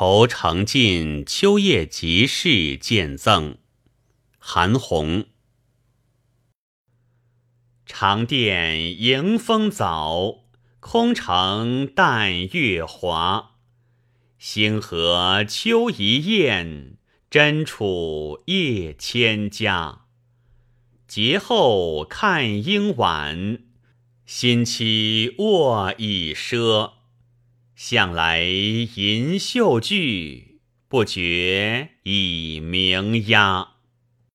酬成尽，秋夜集市见赠。韩翃。长殿迎风早，空城淡月华。星河秋一雁，真处夜千家。节后看应晚，新期卧已奢。向来吟秀句，不觉已鸣鸦。